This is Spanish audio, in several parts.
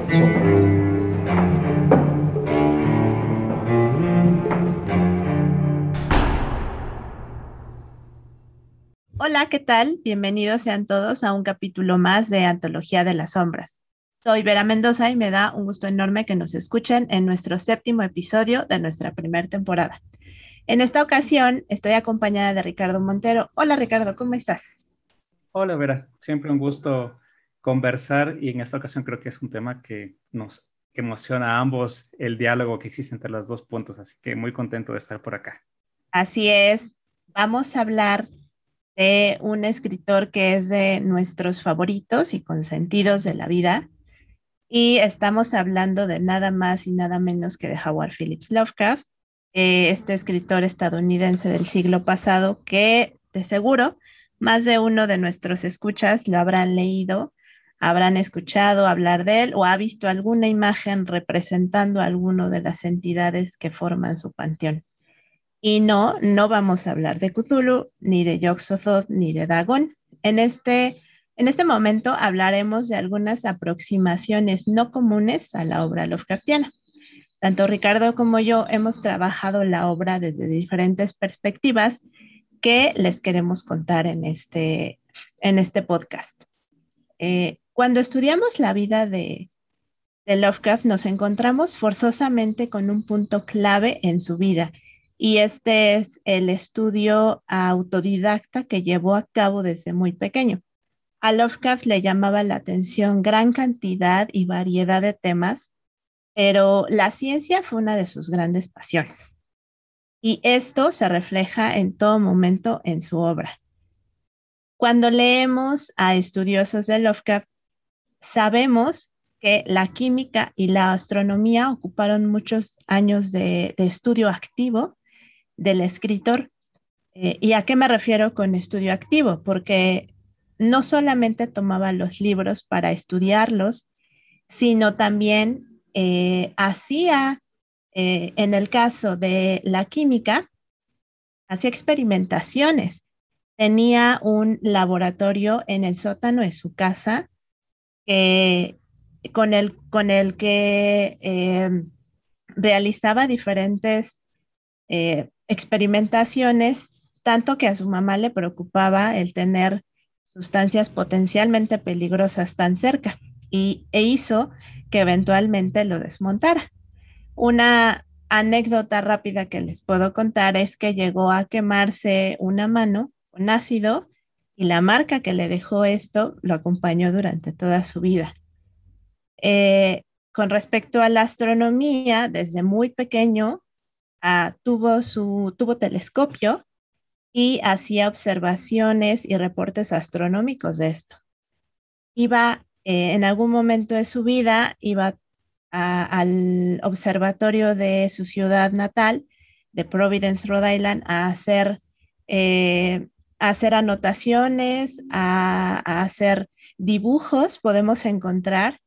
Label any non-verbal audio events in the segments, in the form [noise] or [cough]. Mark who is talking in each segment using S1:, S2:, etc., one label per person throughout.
S1: las sombras.
S2: Hola, ¿qué tal? Bienvenidos sean todos a un capítulo más de Antología de las Sombras. Soy Vera Mendoza y me da un gusto enorme que nos escuchen en nuestro séptimo episodio de nuestra primera temporada. En esta ocasión estoy acompañada de Ricardo Montero. Hola Ricardo, ¿cómo estás?
S3: Hola Vera, siempre un gusto conversar y en esta ocasión creo que es un tema que nos emociona a ambos el diálogo que existe entre los dos puntos, así que muy contento de estar por acá.
S2: Así es, vamos a hablar de un escritor que es de nuestros favoritos y consentidos de la vida. Y estamos hablando de nada más y nada menos que de Howard Phillips Lovecraft, eh, este escritor estadounidense del siglo pasado que de seguro más de uno de nuestros escuchas lo habrán leído habrán escuchado hablar de él o ha visto alguna imagen representando a alguno de las entidades que forman su panteón. Y no, no vamos a hablar de Cthulhu, ni de yog ni de Dagon. En este, en este momento hablaremos de algunas aproximaciones no comunes a la obra Lovecraftiana. Tanto Ricardo como yo hemos trabajado la obra desde diferentes perspectivas que les queremos contar en este, en este podcast. Eh, cuando estudiamos la vida de, Lovecraft nos encontramos forzosamente con un punto clave en su vida y este es el estudio autodidacta que llevó a cabo desde muy pequeño. A Lovecraft le llamaba la atención gran cantidad y variedad de temas, pero la ciencia fue una de sus grandes pasiones. Y esto se refleja en todo momento en su obra. Cuando leemos a estudiosos de Lovecraft, sabemos que la química y la astronomía ocuparon muchos años de, estudio activo del escritor. Eh, ¿Y a qué me refiero con estudio activo? Porque no solamente tomaba los libros para estudiarlos, sino también eh, hacía, eh, en el caso de la química, hacía experimentaciones. Tenía un laboratorio en el sótano de su casa con, el, con el que em, realizaba diferentes eh, experimentaciones, tanto que a su mamá le preocupaba el tener sustancias potencialmente peligrosas tan cerca y, e hizo que eventualmente lo desmontara. Una anécdota rápida que les puedo contar es que llegó a quemarse una mano con ácido y la marca que le dejó esto lo acompañó durante toda su vida. Eh, con respecto a la astronomía, desde muy pequeño ah, tuvo su tuvo telescopio y hacía observaciones y reportes astronómicos de esto. Iba eh, en algún momento de su vida, iba al observatorio de su ciudad natal, de Providence, Rhode Island, a hacer eh, hacer anotaciones, a, hacer dibujos, podemos encontrar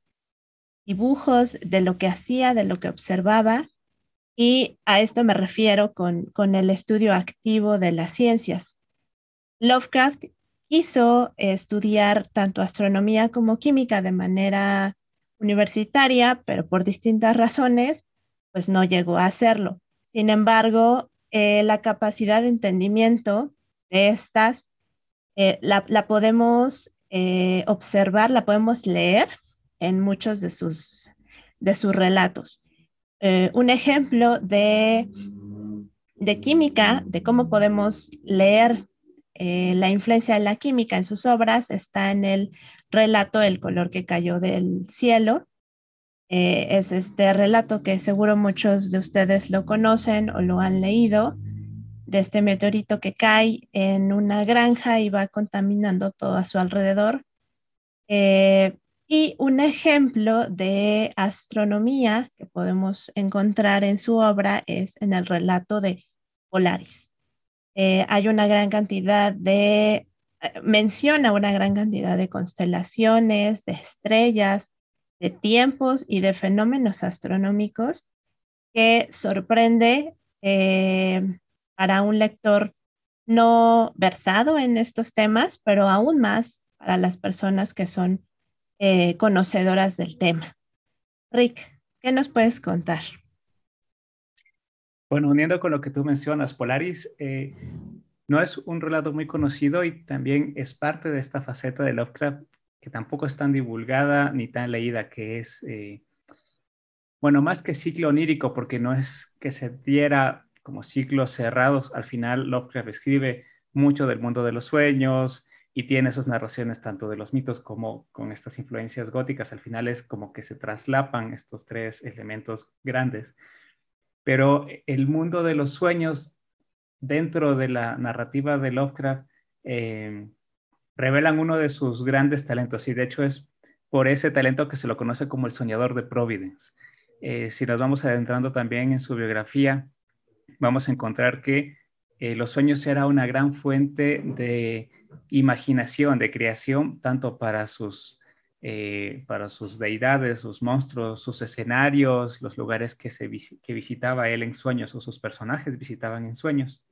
S2: dibujos de lo que hacía, de lo que observaba, y a esto me refiero con, con el estudio activo de las ciencias. Lovecraft quiso estudiar tanto astronomía como química de manera universitaria, pero por distintas razones, pues no llegó a hacerlo. Sin embargo, eh, la capacidad de entendimiento estas, eh, la, podemos eh, observar, la podemos leer en muchos de sus, de sus relatos. Eh, un ejemplo de, de química, de cómo podemos leer la influencia de la química en sus obras, está en el relato El color que cayó del cielo. es este relato que seguro muchos de ustedes lo conocen o lo han leído de este meteorito que cae en una granja y va contaminando todo a su alrededor. Eh, y un ejemplo de astronomía que podemos encontrar en su obra es en el relato de Polaris. Eh, hay una gran cantidad de, eh, menciona una gran cantidad de constelaciones, de estrellas, de tiempos y de fenómenos astronómicos que sorprende para un lector no versado en estos temas, pero aún más para las personas que son eh, conocedoras del tema. Rick, ¿qué nos puedes contar?
S3: Bueno, uniendo con lo que tú mencionas, Polaris eh, no es un relato muy conocido y también es parte de esta faceta de Lovecraft que tampoco es tan divulgada ni tan leída, que es, eh, bueno, más que ciclo onírico, porque no es que se diera como ciclos cerrados, al final Lovecraft escribe mucho del mundo de los sueños y tiene esas narraciones tanto de los mitos como con estas influencias góticas. Al final es como que se traslapan estos tres elementos grandes. Pero el mundo de los sueños dentro de la narrativa de Lovecraft eh, revelan uno de sus grandes talentos y de hecho es por ese talento que se lo conoce como el soñador de Providence. Eh, si nos vamos adentrando también en su biografía, vamos a encontrar que eh, los sueños era una gran fuente de imaginación, de creación, tanto para sus, eh, para sus deidades, sus monstruos, sus escenarios, los lugares que, se, que visitaba él en sueños o sus personajes visitaban en sueños.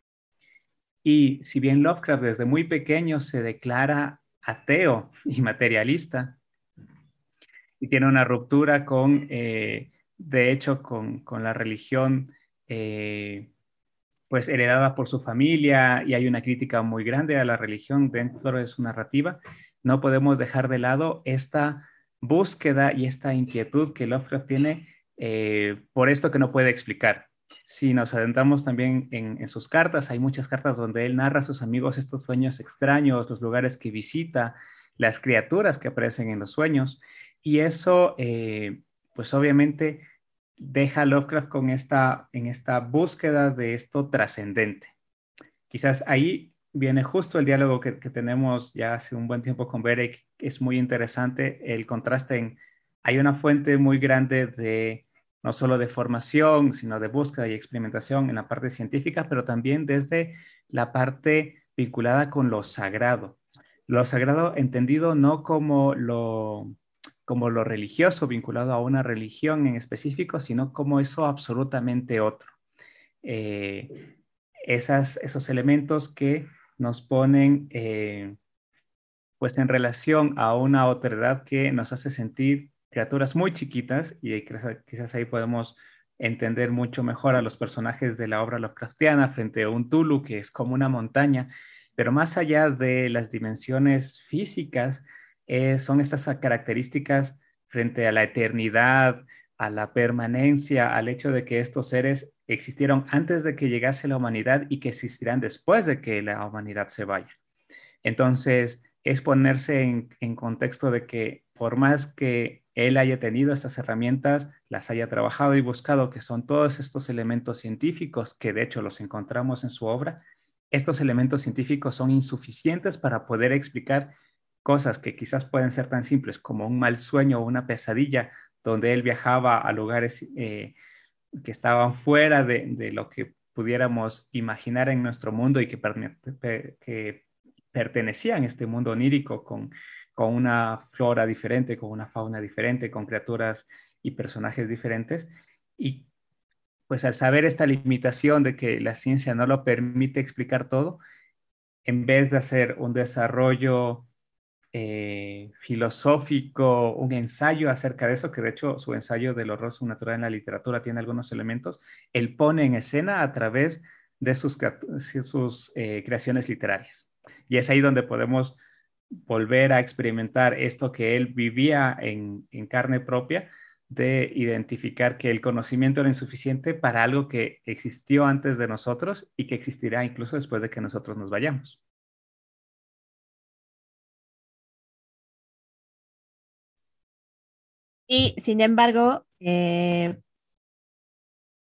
S3: Y si bien Lovecraft desde muy pequeño se declara ateo y materialista, y tiene una ruptura con, eh, de hecho, con, con la religión eh, pues heredada por su familia y hay una crítica muy grande a la religión dentro de su narrativa, no podemos dejar de lado esta búsqueda y esta inquietud que Lovecraft tiene eh, por esto que no puede explicar. Si nos adentramos también en, sus cartas, hay muchas cartas donde él narra a sus amigos estos sueños extraños, los lugares que visita, las criaturas que aparecen en los sueños, y eso, eh, pues obviamente, deja Lovecraft con esta, en esta búsqueda de esto trascendente. Quizás ahí viene justo el diálogo que, tenemos ya hace un buen tiempo con Berek, es muy interesante el contraste en, hay una fuente muy grande de no solo de formación, sino de búsqueda y experimentación en la parte científica, pero también desde la parte vinculada con lo sagrado. Lo sagrado entendido no como lo como lo religioso vinculado a una religión en específico, sino como eso absolutamente otro. Eh, esos elementos que nos ponen eh, pues en relación a una otredad que nos hace sentir criaturas muy chiquitas y quizás ahí podemos entender mucho mejor a los personajes de la obra Lovecraftiana frente a un Tulu que es como una montaña, pero más allá de las dimensiones físicas, eh, son estas características frente a la eternidad, a la permanencia, al hecho de que estos seres existieron antes de que llegase la humanidad y que existirán después de que la humanidad se vaya. Entonces, es ponerse en, en contexto de que por más que él haya tenido estas herramientas, las haya trabajado y buscado, que son todos estos elementos científicos, que de hecho los encontramos en su obra, estos elementos científicos son insuficientes para poder explicar cosas que quizás pueden ser tan simples como un mal sueño o una pesadilla, donde él viajaba a lugares eh, que estaban fuera de, lo que pudiéramos imaginar en nuestro mundo y que, que pertenecían a este mundo onírico con, con una flora diferente, con una fauna diferente, con criaturas y personajes diferentes. Y pues al saber esta limitación de que la ciencia no lo permite explicar todo, en vez de hacer un desarrollo eh, filosófico, un ensayo acerca de eso, que de hecho su ensayo del horror natural en la literatura tiene algunos elementos, él pone en escena a través de sus, eh, creaciones literarias. Y es ahí donde podemos volver a experimentar esto que él vivía en carne propia, de identificar que el conocimiento era insuficiente para algo que existió antes de nosotros y que existirá incluso después de que nosotros nos vayamos.
S2: Y sin embargo, eh,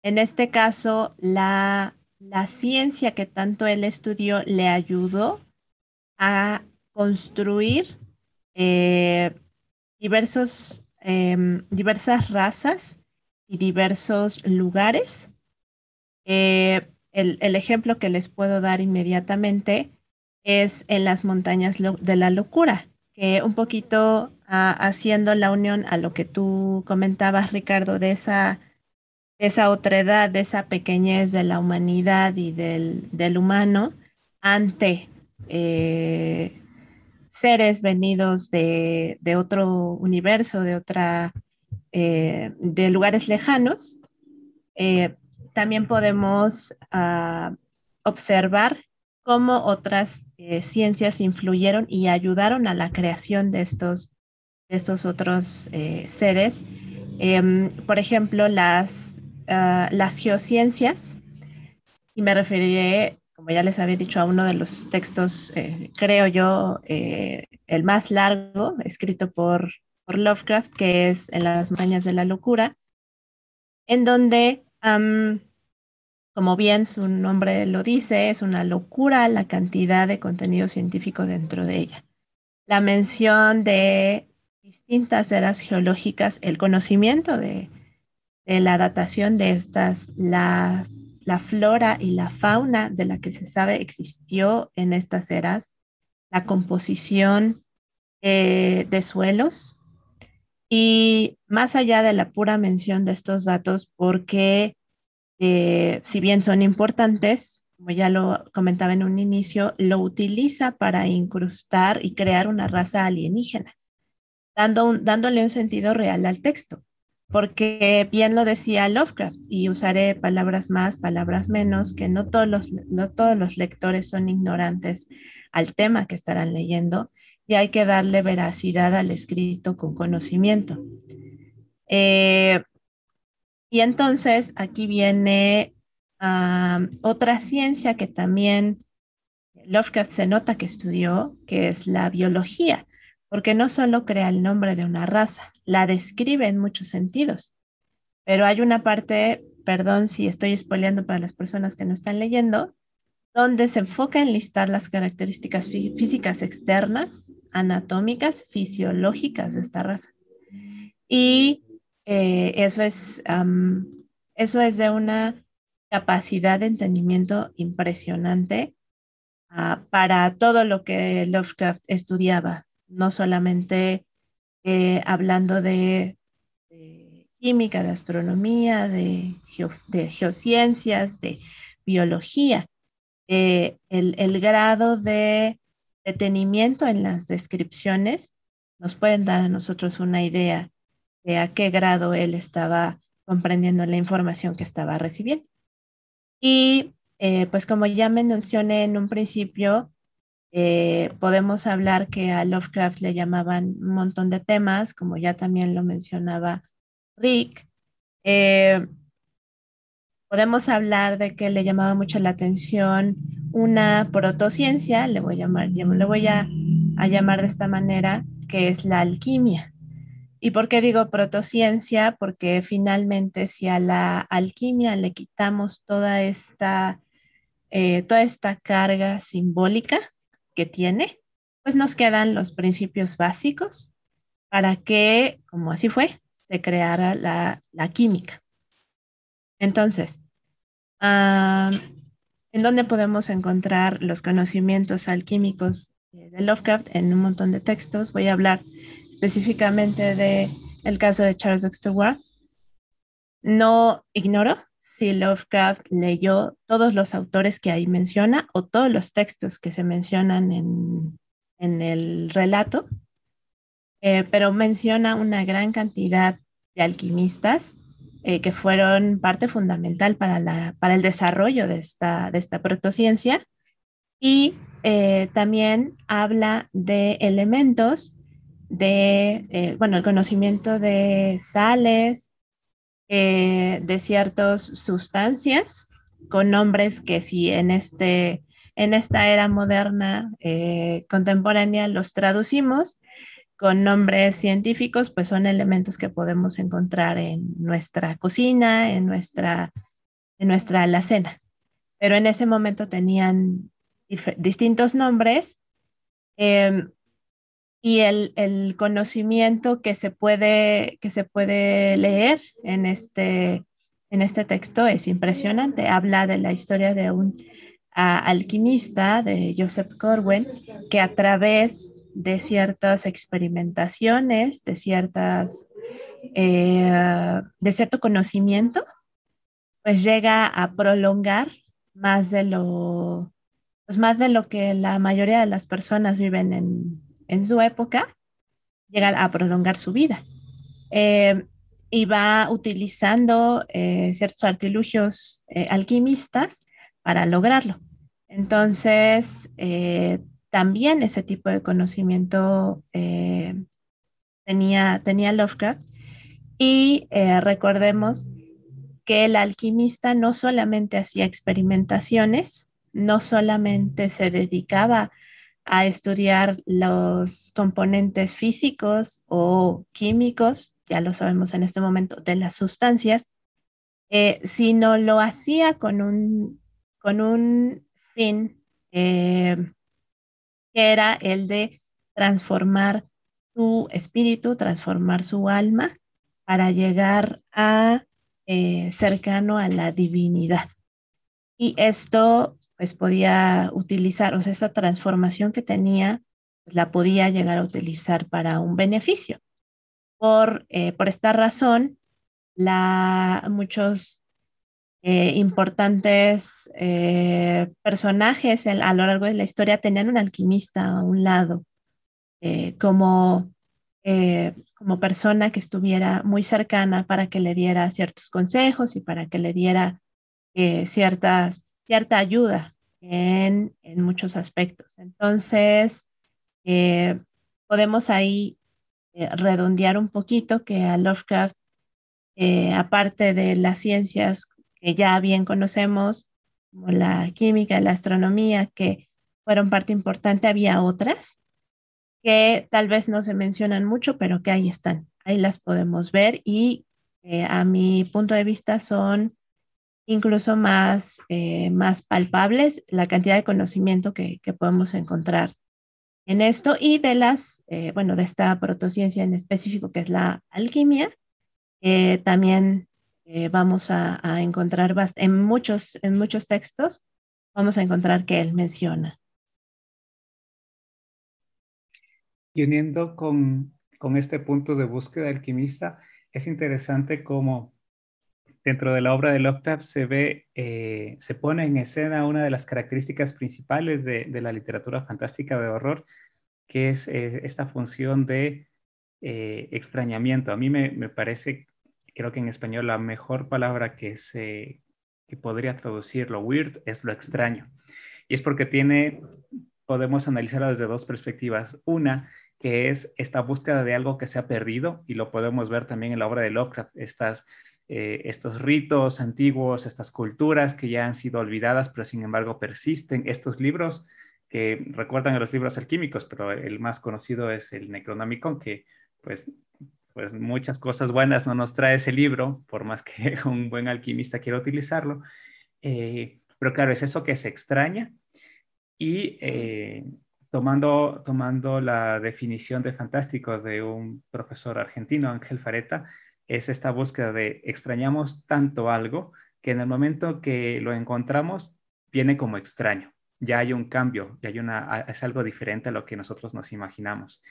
S2: en este caso, la, ciencia que tanto él estudió le ayudó a construir eh, diversos, em, diversas razas y diversos lugares. Eh, el, el, ejemplo que les puedo dar inmediatamente es en las montañas de la locura, que un poquito haciendo la unión a lo que tú comentabas, Ricardo, de esa, esa otredad, de esa pequeñez de la humanidad y del, humano ante eh, seres venidos de, de, otro universo, de otra eh, de lugares lejanos, eh, también podemos ah, observar cómo otras ciencias influyeron y ayudaron a la creación de estos, estos otros seres. Em, por ejemplo, las, ah, las geociencias, y me referiré como ya les había dicho, a uno de los textos, eh, creo yo, eh, el más largo, escrito por, por, Lovecraft, que es En las montañas de la locura, en donde, como bien su nombre lo dice, es una locura la cantidad de contenido científico dentro de ella. La mención de distintas eras geológicas, el conocimiento de, la datación de estas, la la flora y la fauna de la que se sabe existió en estas eras, la composición eh, de suelos. Y más allá de la pura mención de estos datos, porque eh, si bien son importantes, como ya lo comentaba en un inicio, lo utiliza para incrustar y crear una raza alienígena, dando dándole un sentido real al texto porque bien lo decía Lovecraft, y usaré palabras más, palabras menos, que no todos los, todos los lectores son ignorantes al tema que estarán leyendo y hay que darle veracidad al escrito con conocimiento. Eh, y entonces aquí viene otra ciencia que también Lovecraft se nota que estudió, que es la biología porque no solo crea el nombre de una raza, la describe en muchos sentidos. Pero hay una parte, perdón si estoy espoleando para las personas que no están leyendo, donde se enfoca en listar las características físicas externas, anatómicas, fisiológicas de esta raza. Y eh, eso, es, eso es de una capacidad de entendimiento impresionante ah, para todo lo que Lovecraft estudiaba, no solamente eh, hablando de, química, de astronomía, de, geociencias, de biología. Eh, el, grado de detenimiento en las descripciones nos pueden dar a nosotros una idea de a qué grado él estaba comprendiendo la información que estaba recibiendo. Y eh, pues como ya me mencioné en un principio, eh, podemos hablar que a Lovecraft le llamaban un montón de temas, como ya también lo mencionaba Rick. Eh, podemos hablar de que le llamaba mucho la atención una protociencia, le voy a llamar, de esta manera, que es la alquimia. ¿Y por qué digo protociencia? Porque finalmente si a la alquimia le quitamos toda esta, eh, toda esta carga simbólica, que tiene, pues nos quedan los principios básicos para que, como así fue, se creara la, química. Entonces, ¿en dónde podemos encontrar los conocimientos alquímicos de Lovecraft? En un montón de textos. Voy a hablar específicamente de el caso de Charles Dexter Ward. No ignoro si Lovecraft leyó todos los autores que ahí menciona o todos los textos que se mencionan en, el relato, eh, pero menciona una gran cantidad de alquimistas eh, que fueron parte fundamental para, la, para el desarrollo de esta, de esta protociencia. Y eh, también habla de elementos de, bueno, el conocimiento de sales, eh, de ciertas sustancias con nombres que si en, este, en esta era moderna eh, contemporánea los traducimos con nombres científicos, pues son elementos que podemos encontrar en nuestra cocina, en nuestra, en nuestra alacena. Pero en ese momento tenían distintos nombres em, y el, conocimiento que se, puede, que se puede leer en este, en este texto es impresionante. Habla de la historia de un alquimista, de Joseph Corwin, que a través de ciertas experimentaciones, de, ciertas, eh, de cierto conocimiento, pues llega a prolongar más de lo, pues más de lo que la mayoría de las personas viven en, en su época llegar a prolongar su vida. Eh, y va utilizando eh, ciertos artilugios eh, alquimistas para lograrlo. Entonces, también ese tipo de conocimiento tenía, tenía Lovecraft. Y recordemos que el alquimista no solamente hacía experimentaciones, no solamente se dedicaba a estudiar los componentes físicos o químicos, ya lo sabemos en este momento, de las sustancias, eh, sino lo hacía con un, con un fin eh, que era el de transformar su espíritu, transformar su alma para llegar a eh, cercano a la divinidad. Y esto pues podía utilizar, o sea, esa transformación que tenía, pues, la podía llegar a utilizar para un beneficio. Por, eh, por esta razón, la, muchos eh, importantes personajes a lo largo de la historia tenían un alquimista a un lado, como eh, como persona que estuviera muy cercana para que le diera ciertos consejos y para que le diera eh, cierta ayuda en, muchos aspectos. Entonces, eh, podemos ahí redondear un poquito que a Lovecraft, aparte de las ciencias que ya bien conocemos, como la química, la astronomía, que fueron parte importante, había otras que tal vez no se mencionan mucho, pero que ahí están, ahí las podemos ver y eh, a mi punto de vista son incluso más, eh, más palpables la cantidad de conocimiento que, podemos encontrar en esto y de las, eh, bueno, de esta protociencia en específico que es la alquimia, también vamos a, a encontrar en muchos, en muchos textos, vamos a encontrar que él menciona.
S3: Y uniendo con, este punto de búsqueda alquimista, es interesante cómo dentro de la obra de Lovecraft se ve, eh, se pone en escena una de las características principales de, la literatura fantástica de horror, que es eh, esta función de eh, extrañamiento. A mí me, parece, creo que en español la mejor palabra que, se, que podría traducir lo weird es lo extraño. Y es porque tiene, podemos analizarlo desde dos perspectivas. Una, que es esta búsqueda de algo que se ha perdido y lo podemos ver también en la obra de Lovecraft, estas, eh, estos ritos antiguos, estas culturas que ya han sido olvidadas, pero sin embargo persisten, estos libros que recuerdan a los libros alquímicos, pero el más conocido es el Necronomicon, que pues, pues muchas cosas buenas no nos trae ese libro, por más que [laughs] un buen alquimista quiera utilizarlo. Eh, pero claro, es eso que se extraña y eh, tomando, tomando la definición de fantástico de un profesor argentino, Ángel Fareta, es esta búsqueda de extrañamos tanto algo que en el momento que lo encontramos viene como extraño. Ya hay un cambio, ya hay una, es algo diferente a lo que nosotros nos imaginamos.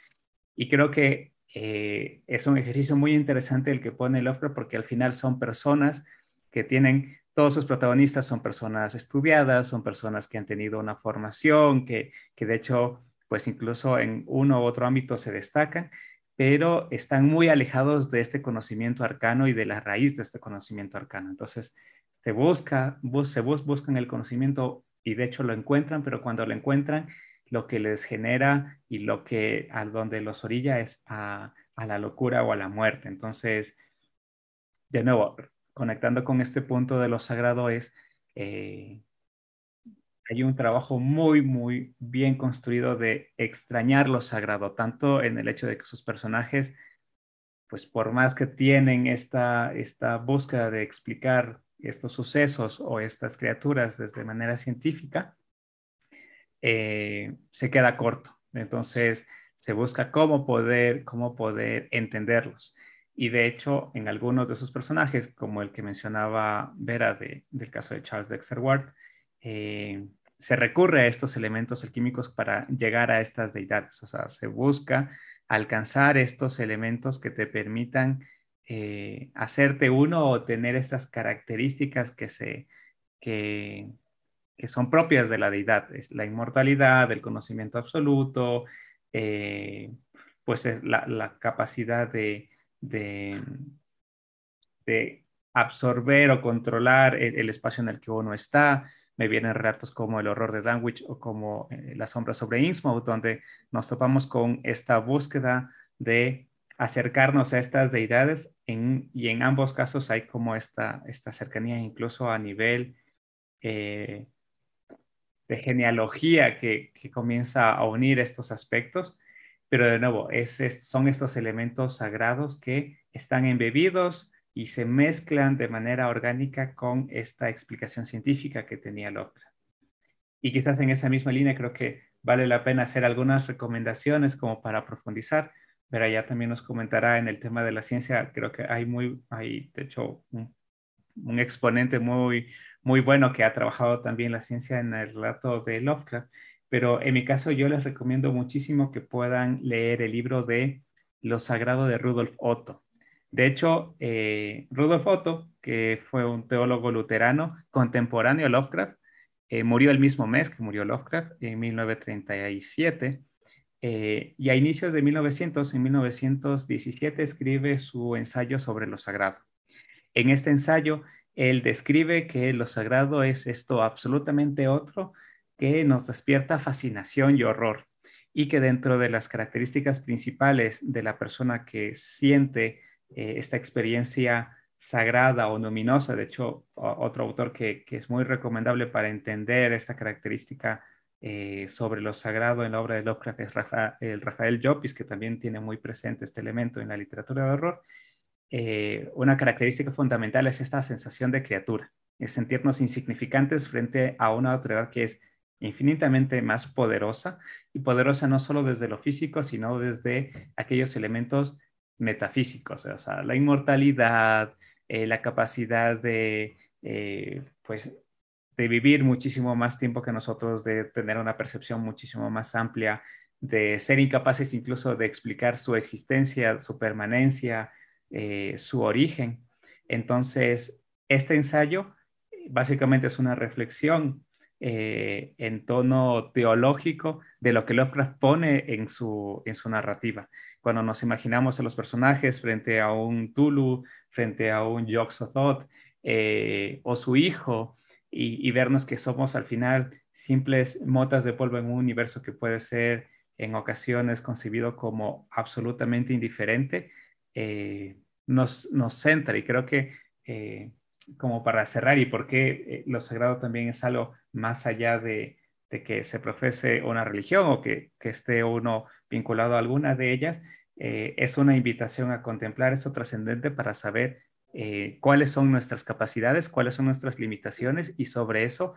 S3: Y creo que eh, es un ejercicio muy interesante el que pone Lovecraft porque al final son personas que tienen todos sus protagonistas son personas estudiadas, son personas que han tenido una formación, que, de hecho, pues incluso en uno u otro ámbito se destacan, pero están muy alejados de este conocimiento arcano y de la raíz de este conocimiento arcano. Entonces, se busca, se buscan el conocimiento y de hecho lo encuentran, pero cuando lo encuentran, lo que les genera y lo que a donde los orilla es a, la locura o a la muerte. Entonces, de nuevo, conectando con este punto de lo sagrado es, eh, hay un trabajo muy, muy bien construido de extrañar lo sagrado, tanto en el hecho de que sus personajes, pues por más que tienen esta, esta búsqueda de explicar estos sucesos o estas criaturas desde manera científica, eh, se queda corto. Entonces, se busca cómo poder, cómo poder entenderlos. Y de hecho, en algunos de sus personajes, como el que mencionaba Vera del caso de Charles Dexter Ward, eh, se recurre a estos elementos alquímicos para llegar a estas deidades. O sea, se busca alcanzar estos elementos que te permitan eh, hacerte uno o tener estas características que, se, que, son propias de la deidad. Es la inmortalidad, el conocimiento absoluto, eh, pues es la capacidad de, de, de absorber o controlar el, espacio en el que uno está. Me vienen relatos como El horror de Danwich o como eh, La sombra sobre Innsmouth, donde nos topamos con esta búsqueda de acercarnos a estas deidades. Y en ambos casos hay como esta, esta cercanía incluso a nivel eh, de genealogía que, comienza a unir estos aspectos, pero de nuevo, es, son estos elementos sagrados que están embebidos y se mezclan de manera orgánica con esta explicación científica que tenía Lovecraft. Y quizás en esa misma línea creo que vale la pena hacer algunas recomendaciones como para profundizar, pero ya también nos comentará en el tema de la ciencia, creo que hay muy, hay de hecho un, exponente muy, muy bueno que ha trabajado también la ciencia en el relato de Lovecraft, pero en mi caso yo les recomiendo muchísimo que puedan leer el libro de Lo Sagrado de Rudolf Otto. De hecho, eh, Rudolf Otto, que fue un teólogo luterano contemporáneo a Lovecraft, eh, murió el mismo mes que murió Lovecraft, en 1937, eh, y a inicios de 1900, en 1917, escribe su ensayo sobre lo sagrado. En este ensayo, él describe que lo sagrado es esto absolutamente otro que nos despierta fascinación y horror y que dentro de las características principales de la persona que siente eh, esta experiencia sagrada o luminosa, de hecho, otro autor que, es muy recomendable para entender esta característica eh, sobre lo sagrado en la obra de Lovecraft es el Rafael Llopis, que también tiene muy presente este elemento en la literatura de horror, eh, una característica fundamental es esta sensación de criatura, es sentirnos insignificantes frente a una autoridad que es infinitamente más poderosa y poderosa no solo desde lo físico, sino desde aquellos elementos metafísicos, o sea, la inmortalidad, eh, la capacidad de, eh, pues, de vivir muchísimo más tiempo que nosotros, de tener una percepción muchísimo más amplia, de ser incapaces incluso de explicar su existencia, su permanencia, eh, su origen. Entonces, este ensayo básicamente es una reflexión en tono teológico de lo que Lovecraft pone en su, en su narrativa. Cuando nos imaginamos a los personajes frente a un Tulu, frente a un Yog-Sothoth eh, o su hijo, y, y, vernos que somos al final simples motas de polvo en un universo que puede ser en ocasiones concebido como absolutamente indiferente, eh, nos, nos centra. Y creo que eh, como para cerrar y porque eh, lo sagrado también es algo más allá de, que se profese una religión o que, esté uno vinculado a alguna de ellas, es una invitación a contemplar eso trascendente para saber cuáles son nuestras capacidades, cuáles son nuestras limitaciones y sobre eso,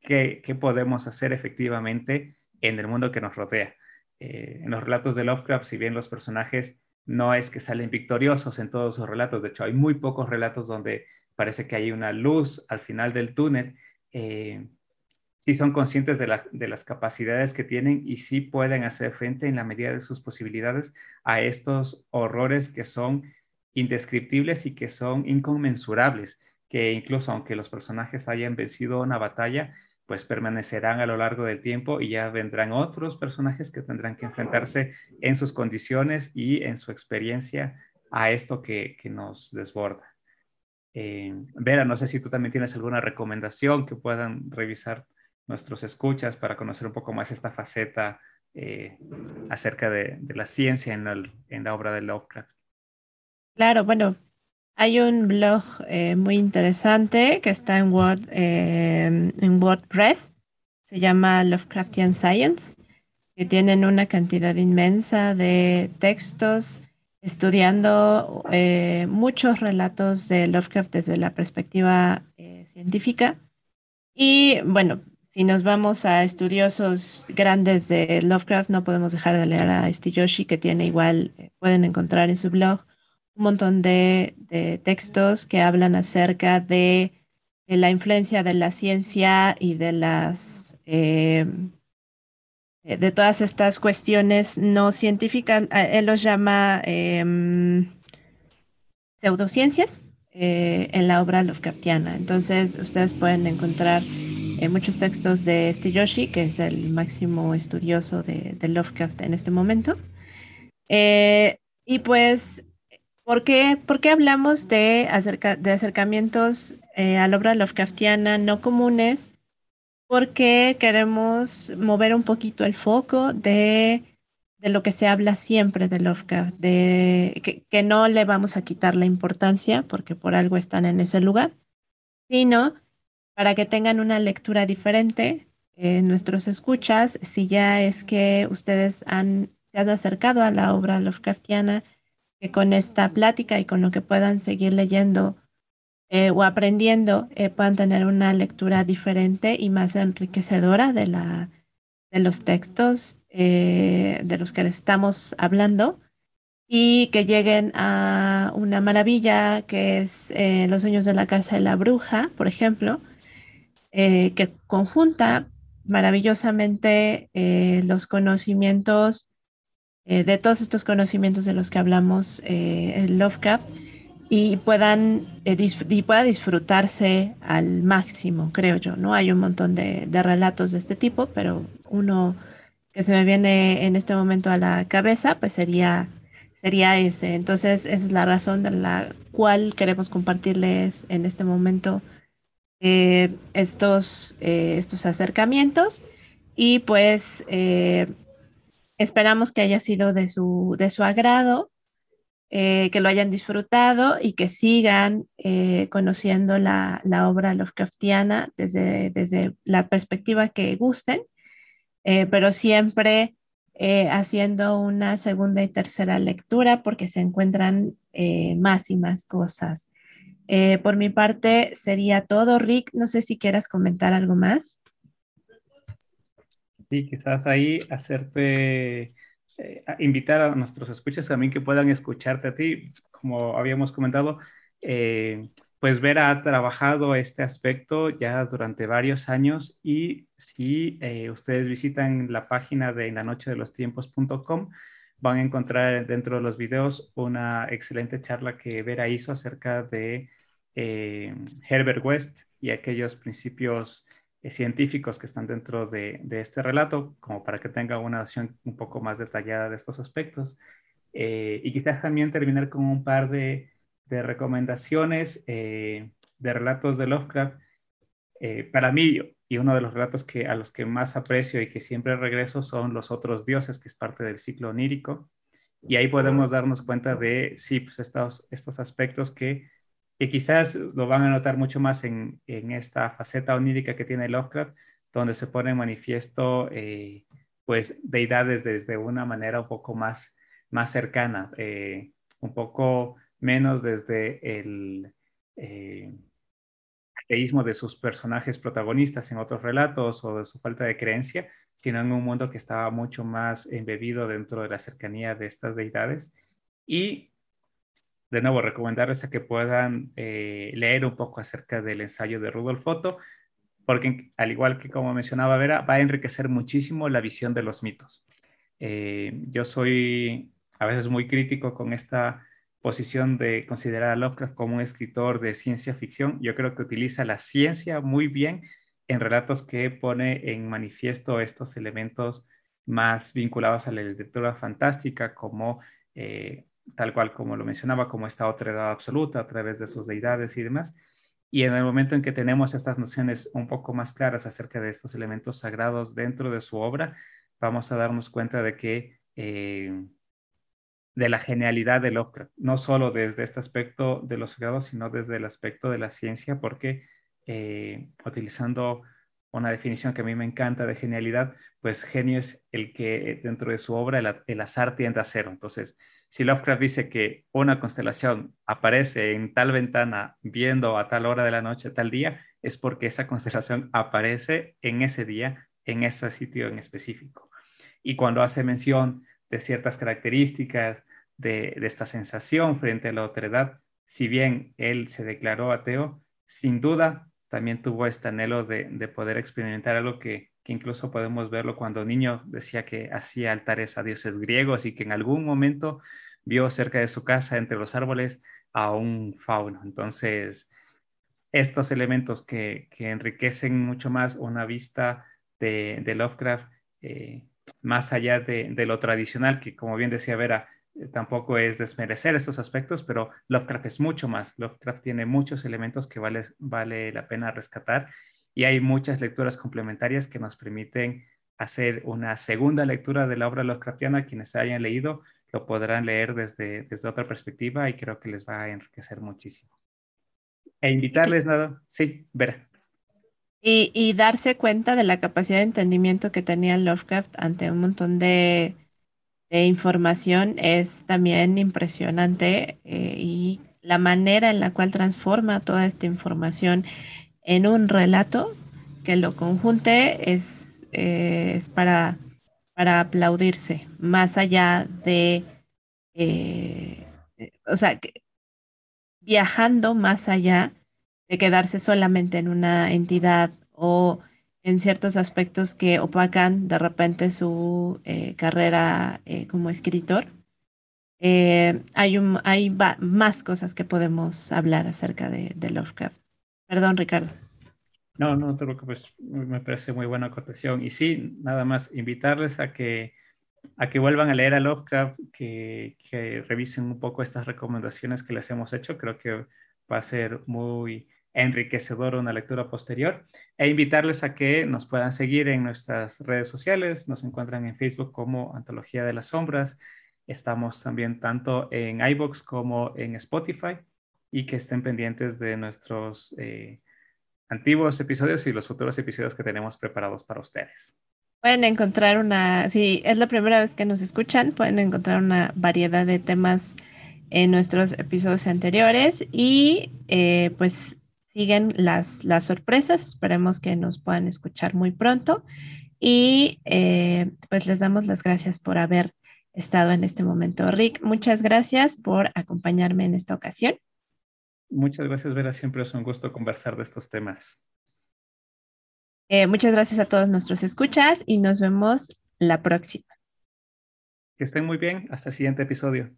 S3: qué, qué podemos hacer efectivamente en el mundo que nos rodea. en los relatos de Lovecraft, si bien los personajes no es que salen victoriosos en todos sus relatos, de hecho hay muy pocos relatos donde parece que hay una luz al final del túnel, eh, sí son conscientes de, las capacidades que tienen y sí pueden hacer frente en la medida de sus posibilidades a estos horrores que son indescriptibles y que son inconmensurables, que incluso aunque los personajes hayan vencido una batalla, pues permanecerán a lo largo del tiempo y ya vendrán otros personajes que tendrán que enfrentarse en sus condiciones y en su experiencia a esto que, nos desborda. Eh, Vera, no sé si tú también tienes alguna recomendación que puedan revisar nuestros escuchas para conocer un poco más esta faceta eh, acerca de, la ciencia en, la obra de Lovecraft.
S2: Claro, bueno, hay un blog eh, muy interesante que está en, Word, eh, en WordPress, se llama Lovecraftian Science, que tienen una cantidad inmensa de textos estudiando muchos relatos de Lovecraft desde la perspectiva científica. Y bueno, si nos vamos a estudiosos grandes de Lovecraft, no podemos dejar de leer a Yoshi, que tiene igual, pueden encontrar en su blog un montón de, textos que hablan acerca de, la influencia de la ciencia y de las eh, de todas estas cuestiones no científicas. Él los llama em, pseudociencias eh, en la obra Lovecraftiana. Entonces, ustedes pueden encontrar eh, muchos textos de Yoshi, que es el máximo estudioso de, de Lovecraft en este momento. y pues ¿Por qué, hablamos de, de acercamientos eh, a la obra Lovecraftiana no comunes? Porque queremos mover un poquito el foco de, lo que se habla siempre de Lovecraft, de que, que, no le vamos a quitar la importancia porque por algo están en ese lugar, sino para que tengan una lectura diferente. Eh, nuestros escuchas, si ya es que ustedes han, se han acercado a la obra Lovecraftiana, que con esta plática y con lo que puedan seguir leyendo eh, o aprendiendo eh, puedan tener una lectura diferente y más enriquecedora de, la, de los textos eh, de los que estamos hablando y que lleguen a una maravilla que es Los sueños de la casa de la bruja, por ejemplo, que conjunta maravillosamente los conocimientos eh, de todos estos conocimientos de los que hablamos eh, en Lovecraft y puedan eh, y pueda disfrutarse al máximo, creo yo. No hay un montón de, relatos de este tipo, pero uno que se me viene en este momento a la cabeza, pues sería sería ese. Entonces, esa es la razón de la cual queremos compartirles en este momento estos, estos acercamientos. Y pues Esperamos que haya sido de su, de su agrado, eh, que lo hayan disfrutado y que sigan eh, conociendo la, obra Lovecraftiana desde, desde la perspectiva que gusten, eh, pero siempre haciendo una segunda y tercera lectura porque se encuentran más y más cosas. Por mi parte sería todo. Rick, no sé si quieras comentar algo más.
S3: Sí, quizás ahí hacerte, eh, invitar a nuestros escuchas también que puedan escucharte a ti, como habíamos comentado, eh, pues ver ha trabajado este aspecto ya durante varios años y si eh, ustedes visitan la página de la de van a encontrar dentro de los videos una excelente charla que Vera hizo acerca de Herbert West y aquellos principios eh, científicos que están dentro de, este relato, como para que tenga una visión un poco más detallada de estos aspectos. Eh, y quizás también terminar con un par de, recomendaciones eh, de relatos de Lovecraft. para mí, y uno de los relatos que, a los que más aprecio y que siempre regreso son Los otros dioses, que es parte del ciclo onírico. Y ahí podemos darnos cuenta de, sí, pues estos, estos aspectos que y quizás lo van a notar mucho más en, en esta faceta onírica que tiene Lovecraft, donde se pone manifiesto eh, pues deidades desde una manera un poco más, más cercana, eh, un poco menos desde el eh, ateísmo de sus personajes protagonistas en otros relatos o de su falta de creencia, sino en un mundo que estaba mucho más embebido dentro de la cercanía de estas deidades. Y de nuevo, recomendarles a que puedan eh, leer un poco acerca del ensayo de Rudolf Otto, porque al igual que como mencionaba Vera, va a enriquecer muchísimo la visión de los mitos. Eh, yo soy a veces muy crítico con esta posición de considerar a Lovecraft como un escritor de ciencia ficción. Yo creo que utiliza la ciencia muy bien en relatos que pone en manifiesto estos elementos más vinculados a la literatura fantástica, como eh, tal cual como lo mencionaba, como esta otra edad absoluta a través de sus deidades y demás. Y en el momento en que tenemos estas nociones un poco más claras acerca de estos elementos sagrados dentro de su obra, vamos a darnos cuenta de que eh, de la genialidad de Lovecraft, no solo desde este aspecto de los sagrados, sino desde el aspecto de la ciencia, porque eh, utilizando una definición que a mí me encanta de genialidad, pues genio es el que dentro de su obra el, azar tiende a cero. Entonces, si Lovecraft dice que una constelación aparece en tal ventana viendo a tal hora de la noche, tal día, es porque esa constelación aparece en ese día, en ese sitio en específico. Y cuando hace mención de ciertas características de, de esta sensación frente a la otredad, si bien él se declaró ateo, sin duda también tuvo este anhelo de, poder experimentar algo que, incluso podemos verlo cuando niño decía que hacía altares a dioses griegos y que en algún momento vio cerca de su casa, entre los árboles, a un fauno. Entonces, estos elementos que, enriquecen mucho más una vista de, Lovecraft, eh, más allá de, lo tradicional, que como bien decía Vera, eh, tampoco es desmerecer estos aspectos, pero Lovecraft es mucho más. Lovecraft tiene muchos elementos que vale, vale la pena rescatar y hay muchas lecturas complementarias que nos permiten hacer una segunda lectura de la obra Lovecraftiana. Quienes hayan leído lo podrán leer desde, desde otra perspectiva y creo que les va a enriquecer muchísimo. E invitarles nada, sí, ver.
S2: Y, darse cuenta de la capacidad de entendimiento que tenía Lovecraft ante un montón de, información es también impresionante eh, y la manera en la cual transforma toda esta información en un relato que lo conjunte es, eh, es para, para aplaudirse, más allá de, eh, o sea, viajando más allá de quedarse solamente en una entidad o en ciertos aspectos que opacan de repente su eh, carrera eh, como escritor. Eh, hay un, hay más cosas que podemos hablar acerca de, Lovecraft. Perdón, Ricardo.
S3: No, no te preocupes, me parece muy buena acotación. Y sí, nada más invitarles a que, a que vuelvan a leer a Lovecraft, que, que revisen un poco estas recomendaciones que les hemos hecho. Creo que va a ser muy, enriquecedor una lectura posterior e invitarles a que nos puedan seguir en nuestras redes sociales. Nos encuentran en Facebook como Antología de las Sombras. Estamos también tanto en iBox como en Spotify y que estén pendientes de nuestros eh, antiguos episodios y los futuros episodios que tenemos preparados para ustedes.
S2: Pueden encontrar una, si es la primera vez que nos escuchan, pueden encontrar una variedad de temas en nuestros episodios anteriores y eh, pues siguen las, las sorpresas. Esperemos que nos puedan escuchar muy pronto. Y eh, pues les damos las gracias por haber estado en este momento. Rick, muchas gracias por acompañarme en esta ocasión.
S3: Muchas gracias, Vera. Siempre es un gusto conversar de estos temas.
S2: Eh, muchas gracias a todos nuestros escuchas y nos vemos la próxima.
S3: Que estén muy bien. Hasta el siguiente episodio.